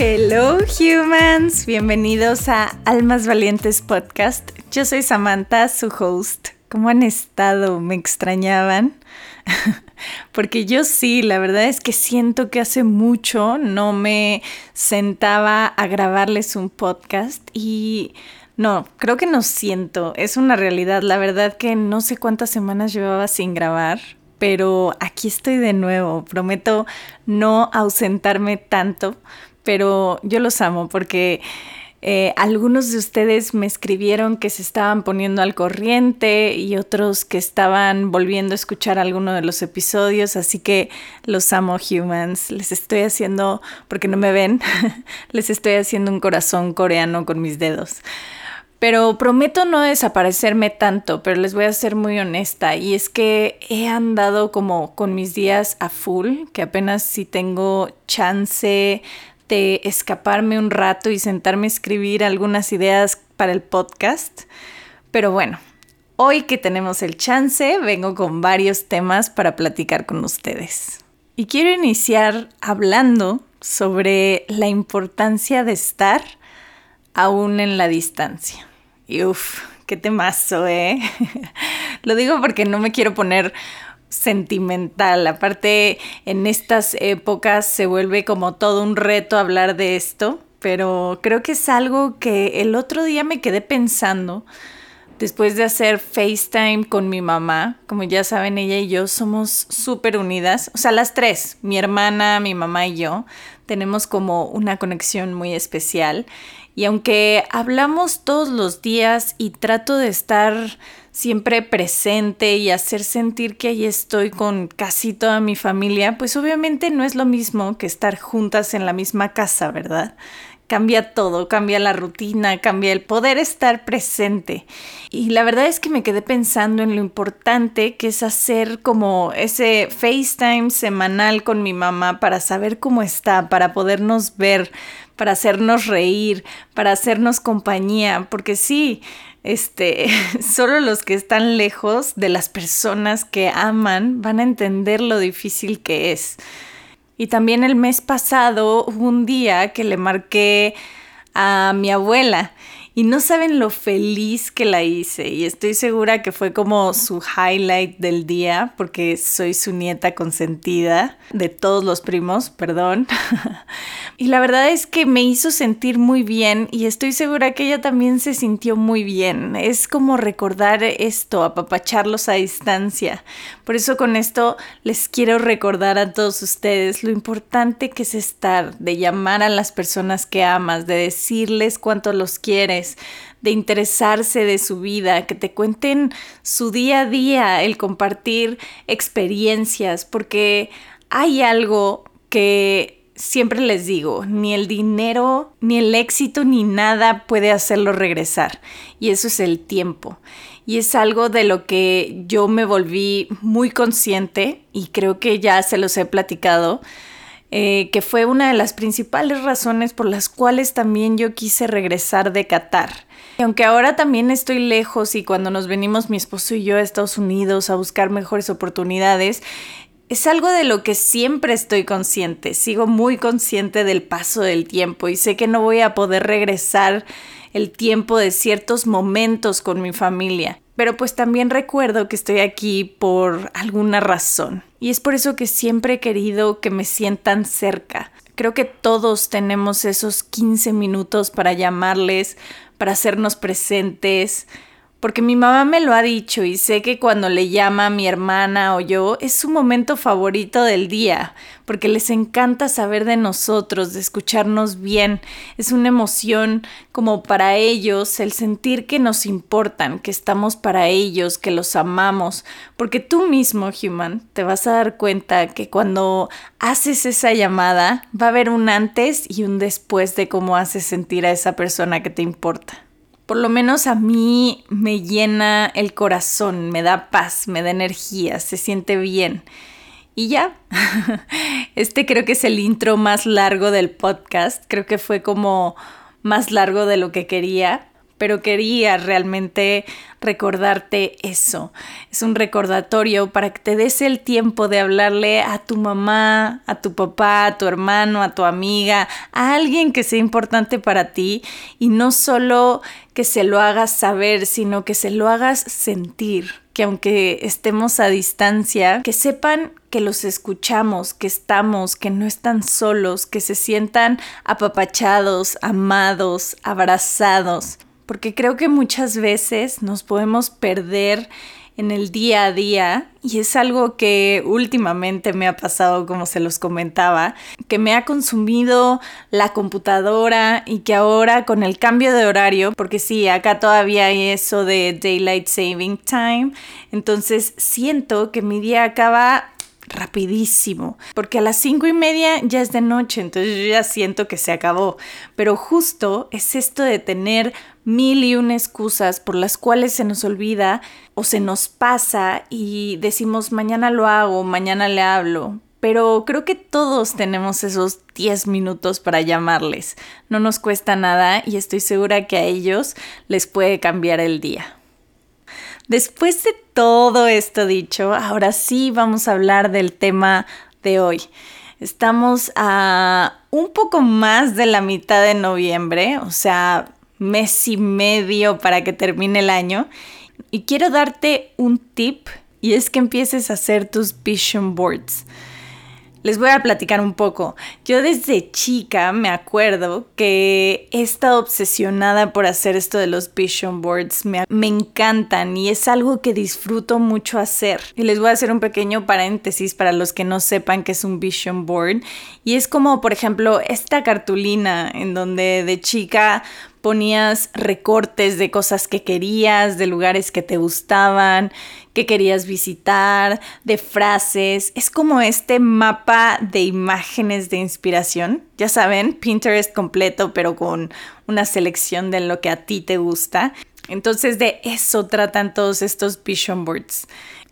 Hello humans, bienvenidos a Almas Valientes Podcast. Yo soy Samantha, su host. ¿Cómo han estado? ¿Me extrañaban? Porque yo sí, la verdad es que siento que hace mucho no me sentaba a grabarles un podcast y no, creo que no siento, es una realidad. La verdad que no sé cuántas semanas llevaba sin grabar, pero aquí estoy de nuevo. Prometo no ausentarme tanto pero yo los amo porque eh, algunos de ustedes me escribieron que se estaban poniendo al corriente y otros que estaban volviendo a escuchar alguno de los episodios, así que los amo humans. Les estoy haciendo, porque no me ven, les estoy haciendo un corazón coreano con mis dedos. Pero prometo no desaparecerme tanto, pero les voy a ser muy honesta. Y es que he andado como con mis días a full, que apenas si tengo chance de escaparme un rato y sentarme a escribir algunas ideas para el podcast. Pero bueno, hoy que tenemos el chance, vengo con varios temas para platicar con ustedes. Y quiero iniciar hablando sobre la importancia de estar aún en la distancia. Y uff, qué temazo, ¿eh? Lo digo porque no me quiero poner sentimental. Aparte, en estas épocas se vuelve como todo un reto hablar de esto, pero creo que es algo que el otro día me quedé pensando después de hacer FaceTime con mi mamá. Como ya saben, ella y yo somos súper unidas. O sea, las tres, mi hermana, mi mamá y yo, tenemos como una conexión muy especial. Y aunque hablamos todos los días y trato de estar siempre presente y hacer sentir que ahí estoy con casi toda mi familia, pues obviamente no es lo mismo que estar juntas en la misma casa, ¿verdad? Cambia todo, cambia la rutina, cambia el poder estar presente. Y la verdad es que me quedé pensando en lo importante que es hacer como ese FaceTime semanal con mi mamá para saber cómo está, para podernos ver, para hacernos reír, para hacernos compañía, porque sí, este, solo los que están lejos de las personas que aman van a entender lo difícil que es. Y también el mes pasado hubo un día que le marqué a mi abuela y no saben lo feliz que la hice y estoy segura que fue como su highlight del día porque soy su nieta consentida de todos los primos, perdón. y la verdad es que me hizo sentir muy bien y estoy segura que ella también se sintió muy bien. Es como recordar esto, apapacharlos a distancia. Por eso con esto les quiero recordar a todos ustedes lo importante que es estar, de llamar a las personas que amas, de decirles cuánto los quieres de interesarse de su vida, que te cuenten su día a día, el compartir experiencias, porque hay algo que siempre les digo, ni el dinero, ni el éxito, ni nada puede hacerlo regresar. Y eso es el tiempo. Y es algo de lo que yo me volví muy consciente y creo que ya se los he platicado eh, que fue una de las principales razones por las cuales también yo quise regresar de Qatar. Y aunque ahora también estoy lejos y cuando nos venimos mi esposo y yo a Estados Unidos a buscar mejores oportunidades, es algo de lo que siempre estoy consciente. Sigo muy consciente del paso del tiempo y sé que no voy a poder regresar el tiempo de ciertos momentos con mi familia. Pero pues también recuerdo que estoy aquí por alguna razón. Y es por eso que siempre he querido que me sientan cerca. Creo que todos tenemos esos 15 minutos para llamarles, para hacernos presentes, porque mi mamá me lo ha dicho y sé que cuando le llama a mi hermana o yo es su momento favorito del día, porque les encanta saber de nosotros, de escucharnos bien. Es una emoción como para ellos el sentir que nos importan, que estamos para ellos, que los amamos, porque tú mismo, Human, te vas a dar cuenta que cuando haces esa llamada va a haber un antes y un después de cómo haces sentir a esa persona que te importa por lo menos a mí me llena el corazón, me da paz, me da energía, se siente bien. Y ya, este creo que es el intro más largo del podcast, creo que fue como más largo de lo que quería, pero quería realmente recordarte eso. Es un recordatorio para que te des el tiempo de hablarle a tu mamá, a tu papá, a tu hermano, a tu amiga, a alguien que sea importante para ti y no solo que se lo hagas saber, sino que se lo hagas sentir que aunque estemos a distancia, que sepan que los escuchamos, que estamos, que no están solos, que se sientan apapachados, amados, abrazados. Porque creo que muchas veces nos podemos perder en el día a día y es algo que últimamente me ha pasado como se los comentaba, que me ha consumido la computadora y que ahora con el cambio de horario, porque sí, acá todavía hay eso de Daylight Saving Time, entonces siento que mi día acaba rapidísimo, porque a las cinco y media ya es de noche, entonces yo ya siento que se acabó, pero justo es esto de tener mil y una excusas por las cuales se nos olvida o se nos pasa y decimos mañana lo hago, mañana le hablo, pero creo que todos tenemos esos 10 minutos para llamarles. No nos cuesta nada y estoy segura que a ellos les puede cambiar el día. Después de todo esto dicho, ahora sí vamos a hablar del tema de hoy. Estamos a un poco más de la mitad de noviembre, o sea, mes y medio para que termine el año. Y quiero darte un tip y es que empieces a hacer tus vision boards. Les voy a platicar un poco. Yo desde chica me acuerdo que he estado obsesionada por hacer esto de los vision boards. Me, me, encantan y es algo que disfruto mucho hacer. Y les voy a hacer un pequeño paréntesis para los que no sepan qué es un vision board. Y es como, por ejemplo, esta cartulina en donde de chica ponías recortes de cosas que querías, de lugares que te gustaban, que querías visitar, de frases. Es como este mapa de imágenes de inspiración. Ya saben, Pinterest completo, pero con una selección de lo que a ti te gusta. Entonces de eso tratan todos estos vision boards.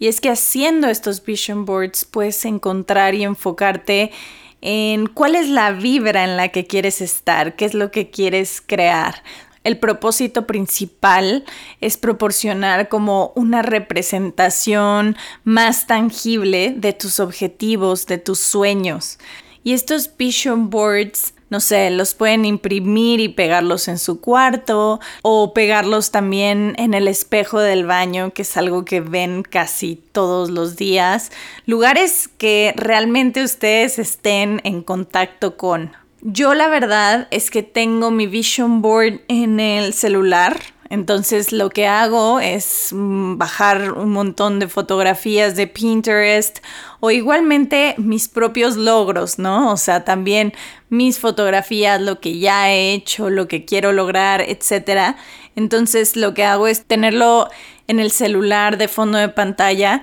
Y es que haciendo estos vision boards puedes encontrar y enfocarte en cuál es la vibra en la que quieres estar, qué es lo que quieres crear. El propósito principal es proporcionar como una representación más tangible de tus objetivos, de tus sueños. Y estos vision boards no sé, los pueden imprimir y pegarlos en su cuarto o pegarlos también en el espejo del baño, que es algo que ven casi todos los días. Lugares que realmente ustedes estén en contacto con. Yo la verdad es que tengo mi vision board en el celular entonces lo que hago es mm, bajar un montón de fotografías de Pinterest o igualmente mis propios logros, ¿no? O sea, también mis fotografías, lo que ya he hecho, lo que quiero lograr, etc. Entonces lo que hago es tenerlo en el celular de fondo de pantalla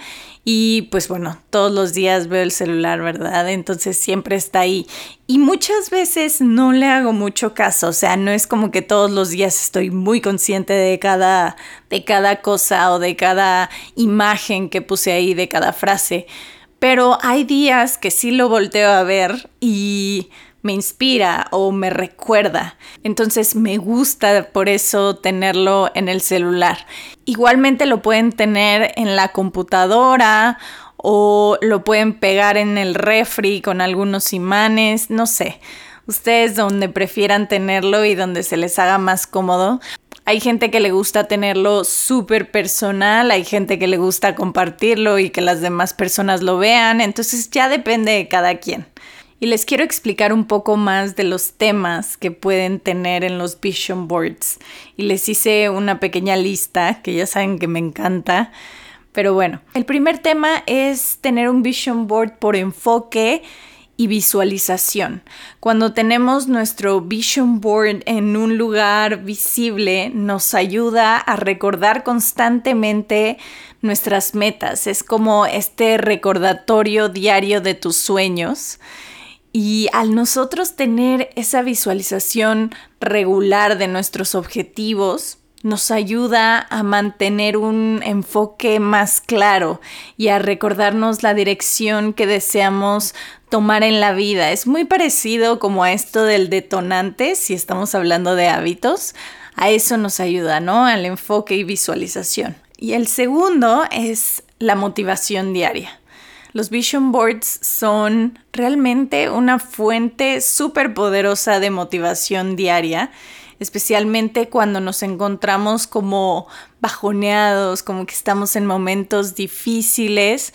y pues bueno, todos los días veo el celular, ¿verdad? Entonces siempre está ahí. Y muchas veces no le hago mucho caso, o sea, no es como que todos los días estoy muy consciente de cada, de cada cosa o de cada imagen que puse ahí, de cada frase. Pero hay días que sí lo volteo a ver y me inspira o me recuerda. Entonces me gusta por eso tenerlo en el celular. Igualmente lo pueden tener en la computadora o lo pueden pegar en el refri con algunos imanes, no sé. Ustedes donde prefieran tenerlo y donde se les haga más cómodo. Hay gente que le gusta tenerlo súper personal, hay gente que le gusta compartirlo y que las demás personas lo vean, entonces ya depende de cada quien y les quiero explicar un poco más de los temas que pueden tener en los vision boards. Y les hice una pequeña lista que ya saben que me encanta. Pero bueno, el primer tema es tener un vision board por enfoque y visualización. Cuando tenemos nuestro vision board en un lugar visible, nos ayuda a recordar constantemente nuestras metas. Es como este recordatorio diario de tus sueños. Y al nosotros tener esa visualización regular de nuestros objetivos, nos ayuda a mantener un enfoque más claro y a recordarnos la dirección que deseamos tomar en la vida. Es muy parecido como a esto del detonante, si estamos hablando de hábitos. a eso nos ayuda, ¿no? Al enfoque y visualización. Y el segundo es la motivación diaria. Los vision boards son realmente una fuente súper poderosa de motivación diaria, especialmente cuando nos encontramos como bajoneados, como que estamos en momentos difíciles.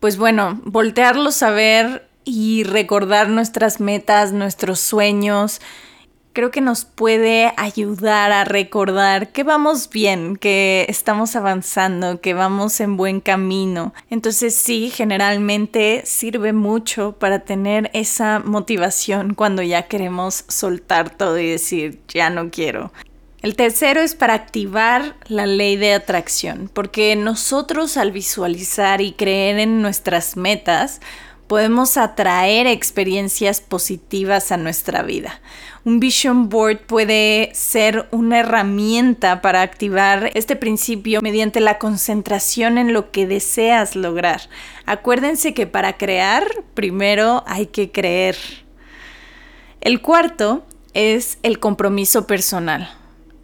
Pues bueno, voltearlos a ver y recordar nuestras metas, nuestros sueños, creo que nos puede ayudar a recordar que vamos bien, que estamos avanzando, que vamos en buen camino. Entonces sí, generalmente sirve mucho para tener esa motivación cuando ya queremos soltar todo y decir, ya no quiero. El tercero es para activar la ley de atracción, porque nosotros al visualizar y creer en nuestras metas, podemos atraer experiencias positivas a nuestra vida. Un vision board puede ser una herramienta para activar este principio mediante la concentración en lo que deseas lograr. Acuérdense que para crear, primero hay que creer. El cuarto es el compromiso personal.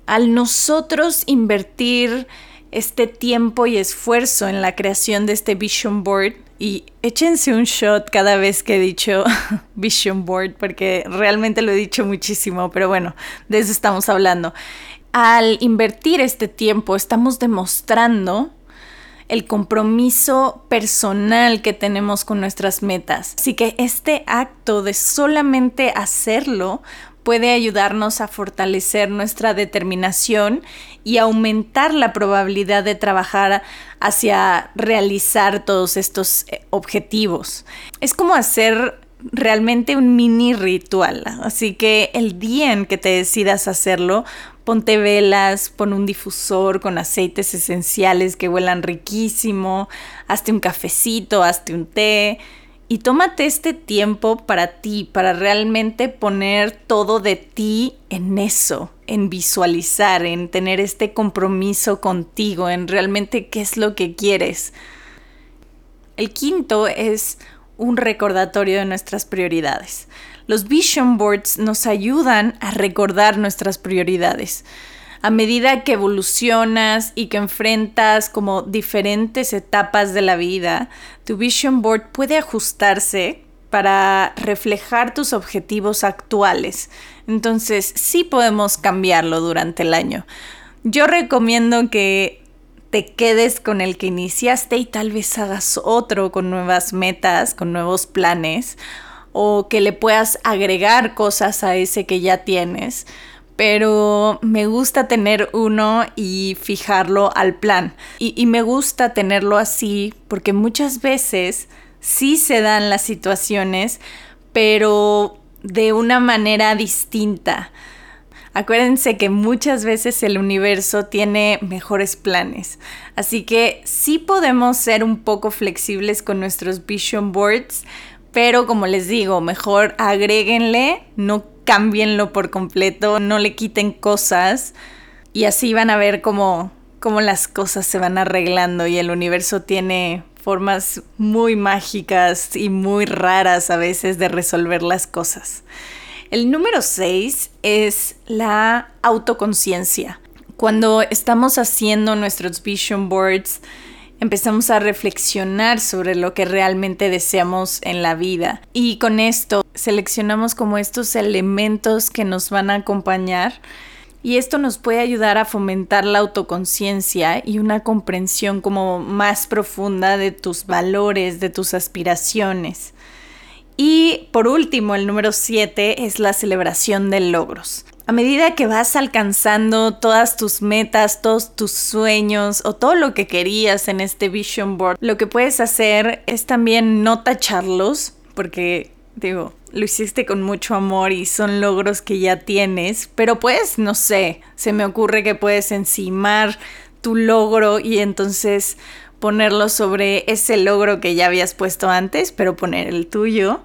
Al nosotros invertir este tiempo y esfuerzo en la creación de este vision board, y échense un shot cada vez que he dicho Vision Board, porque realmente lo he dicho muchísimo, pero bueno, de eso estamos hablando. Al invertir este tiempo, estamos demostrando el compromiso personal que tenemos con nuestras metas. Así que este acto de solamente hacerlo puede ayudarnos a fortalecer nuestra determinación y aumentar la probabilidad de trabajar hacia realizar todos estos eh, objetivos. Es como hacer realmente un mini ritual, así que el día en que te decidas hacerlo, ponte velas, pon un difusor con aceites esenciales que huelan riquísimo, hazte un cafecito, hazte un té y tómate este tiempo para ti, para realmente poner todo de ti en eso, en visualizar, en tener este compromiso contigo, en realmente qué es lo que quieres. El quinto es un recordatorio de nuestras prioridades. Los vision boards nos ayudan a recordar nuestras prioridades a medida que evolucionas y que enfrentas como diferentes etapas de la vida, tu vision board puede ajustarse para reflejar tus objetivos actuales. Entonces, sí podemos cambiarlo durante el año. Yo recomiendo que te quedes con el que iniciaste y tal vez hagas otro con nuevas metas, con nuevos planes, o que le puedas agregar cosas a ese que ya tienes pero me gusta tener uno y fijarlo al plan. Y, me gusta tenerlo así porque muchas veces sí se dan las situaciones, pero de una manera distinta. Acuérdense que muchas veces el universo tiene mejores planes, así que sí podemos ser un poco flexibles con nuestros vision boards, pero como les digo, mejor agréguenle, no cámbienlo por completo, no le quiten cosas y así van a ver cómo, cómo las cosas se van arreglando y el universo tiene formas muy mágicas y muy raras a veces de resolver las cosas. El número 6 es la autoconciencia. Cuando estamos haciendo nuestros vision boards, empezamos a reflexionar sobre lo que realmente deseamos en la vida. Y con esto seleccionamos como estos elementos que nos van a acompañar. Y esto nos puede ayudar a fomentar la autoconciencia y una comprensión como más profunda de tus valores, de tus aspiraciones. Y por último, el número 7 es la celebración de logros a medida que vas alcanzando todas tus metas, todos tus sueños o todo lo que querías en este vision board, lo que puedes hacer es también no tacharlos, porque digo, lo hiciste con mucho amor y son logros que ya tienes, pero pues, no sé, se me ocurre que puedes encimar tu logro y entonces ponerlo sobre ese logro que ya habías puesto antes, pero poner el tuyo.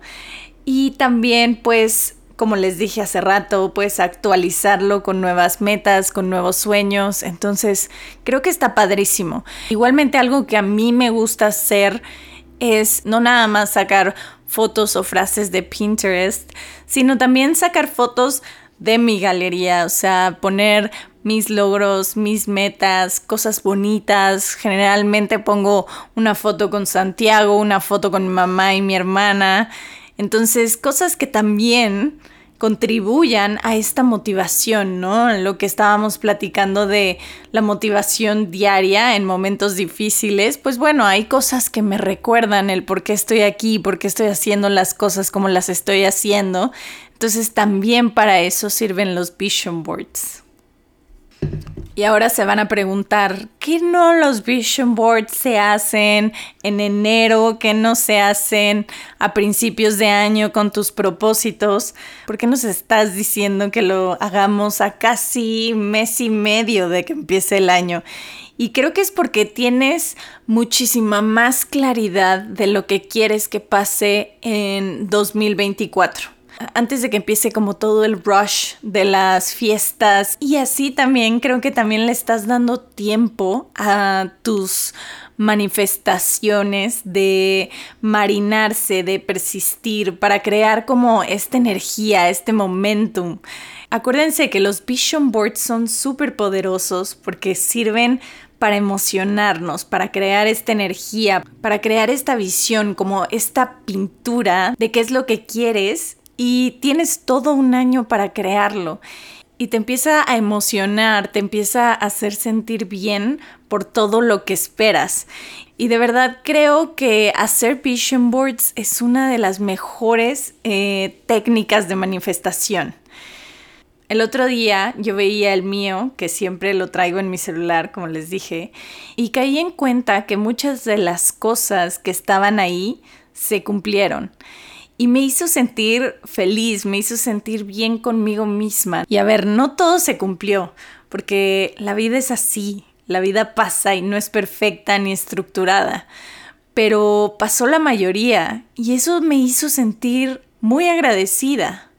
Y también pues como les dije hace rato, puedes actualizarlo con nuevas metas, con nuevos sueños. Entonces, creo que está padrísimo. Igualmente, algo que a mí me gusta hacer es no nada más sacar fotos o frases de Pinterest, sino también sacar fotos de mi galería, o sea, poner mis logros, mis metas, cosas bonitas. Generalmente pongo una foto con Santiago, una foto con mi mamá y mi hermana. Entonces, cosas que también contribuyan a esta motivación, ¿no? Lo que estábamos platicando de la motivación diaria en momentos difíciles, pues bueno, hay cosas que me recuerdan el por qué estoy aquí, por qué estoy haciendo las cosas como las estoy haciendo. Entonces también para eso sirven los vision boards. Y ahora se van a preguntar, ¿qué no los vision boards se hacen en enero? ¿Qué no se hacen a principios de año con tus propósitos? ¿Por qué nos estás diciendo que lo hagamos a casi mes y medio de que empiece el año? Y creo que es porque tienes muchísima más claridad de lo que quieres que pase en 2024 antes de que empiece como todo el rush de las fiestas. Y así también creo que también le estás dando tiempo a tus manifestaciones de marinarse, de persistir, para crear como esta energía, este momentum. Acuérdense que los vision boards son súper poderosos porque sirven para emocionarnos, para crear esta energía, para crear esta visión, como esta pintura de qué es lo que quieres y tienes todo un año para crearlo y te empieza a emocionar, te empieza a hacer sentir bien por todo lo que esperas. Y de verdad creo que hacer vision boards es una de las mejores eh, técnicas de manifestación. El otro día yo veía el mío, que siempre lo traigo en mi celular, como les dije, y caí en cuenta que muchas de las cosas que estaban ahí se cumplieron y me hizo sentir feliz, me hizo sentir bien conmigo misma. Y a ver, no todo se cumplió, porque la vida es así, la vida pasa y no es perfecta ni estructurada, pero pasó la mayoría y eso me hizo sentir muy agradecida.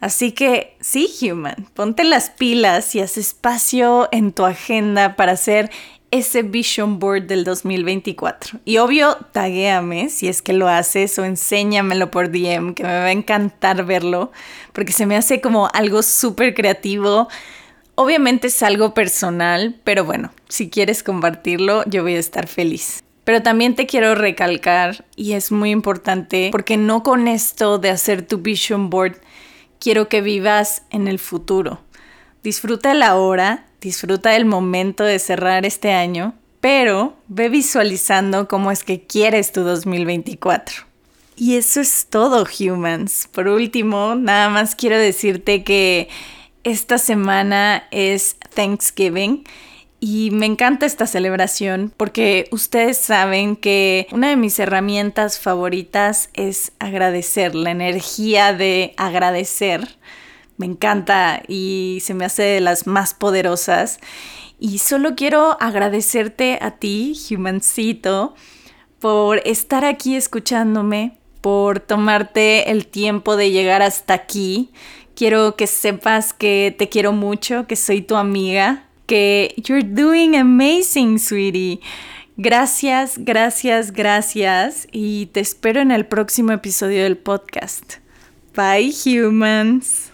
Así que sí, Human, ponte las pilas y haz espacio en tu agenda para hacer ese vision board del 2024. Y obvio, taguéame si es que lo haces o enséñamelo por DM, que me va a encantar verlo, porque se me hace como algo súper creativo. Obviamente es algo personal, pero bueno, si quieres compartirlo, yo voy a estar feliz. Pero también te quiero recalcar, y es muy importante, porque no con esto de hacer tu vision board, quiero que vivas en el futuro. Disfruta la ahora, disfruta del momento de cerrar este año, pero ve visualizando cómo es que quieres tu 2024. Y eso es todo, humans. Por último, nada más quiero decirte que esta semana es Thanksgiving y me encanta esta celebración porque ustedes saben que una de mis herramientas favoritas es agradecer, la energía de agradecer me encanta y se me hace de las más poderosas. Y solo quiero agradecerte a ti, humancito, por estar aquí escuchándome, por tomarte el tiempo de llegar hasta aquí. Quiero que sepas que te quiero mucho, que soy tu amiga, que you're doing amazing, sweetie. Gracias, gracias, gracias y te espero en el próximo episodio del podcast. Bye, humans.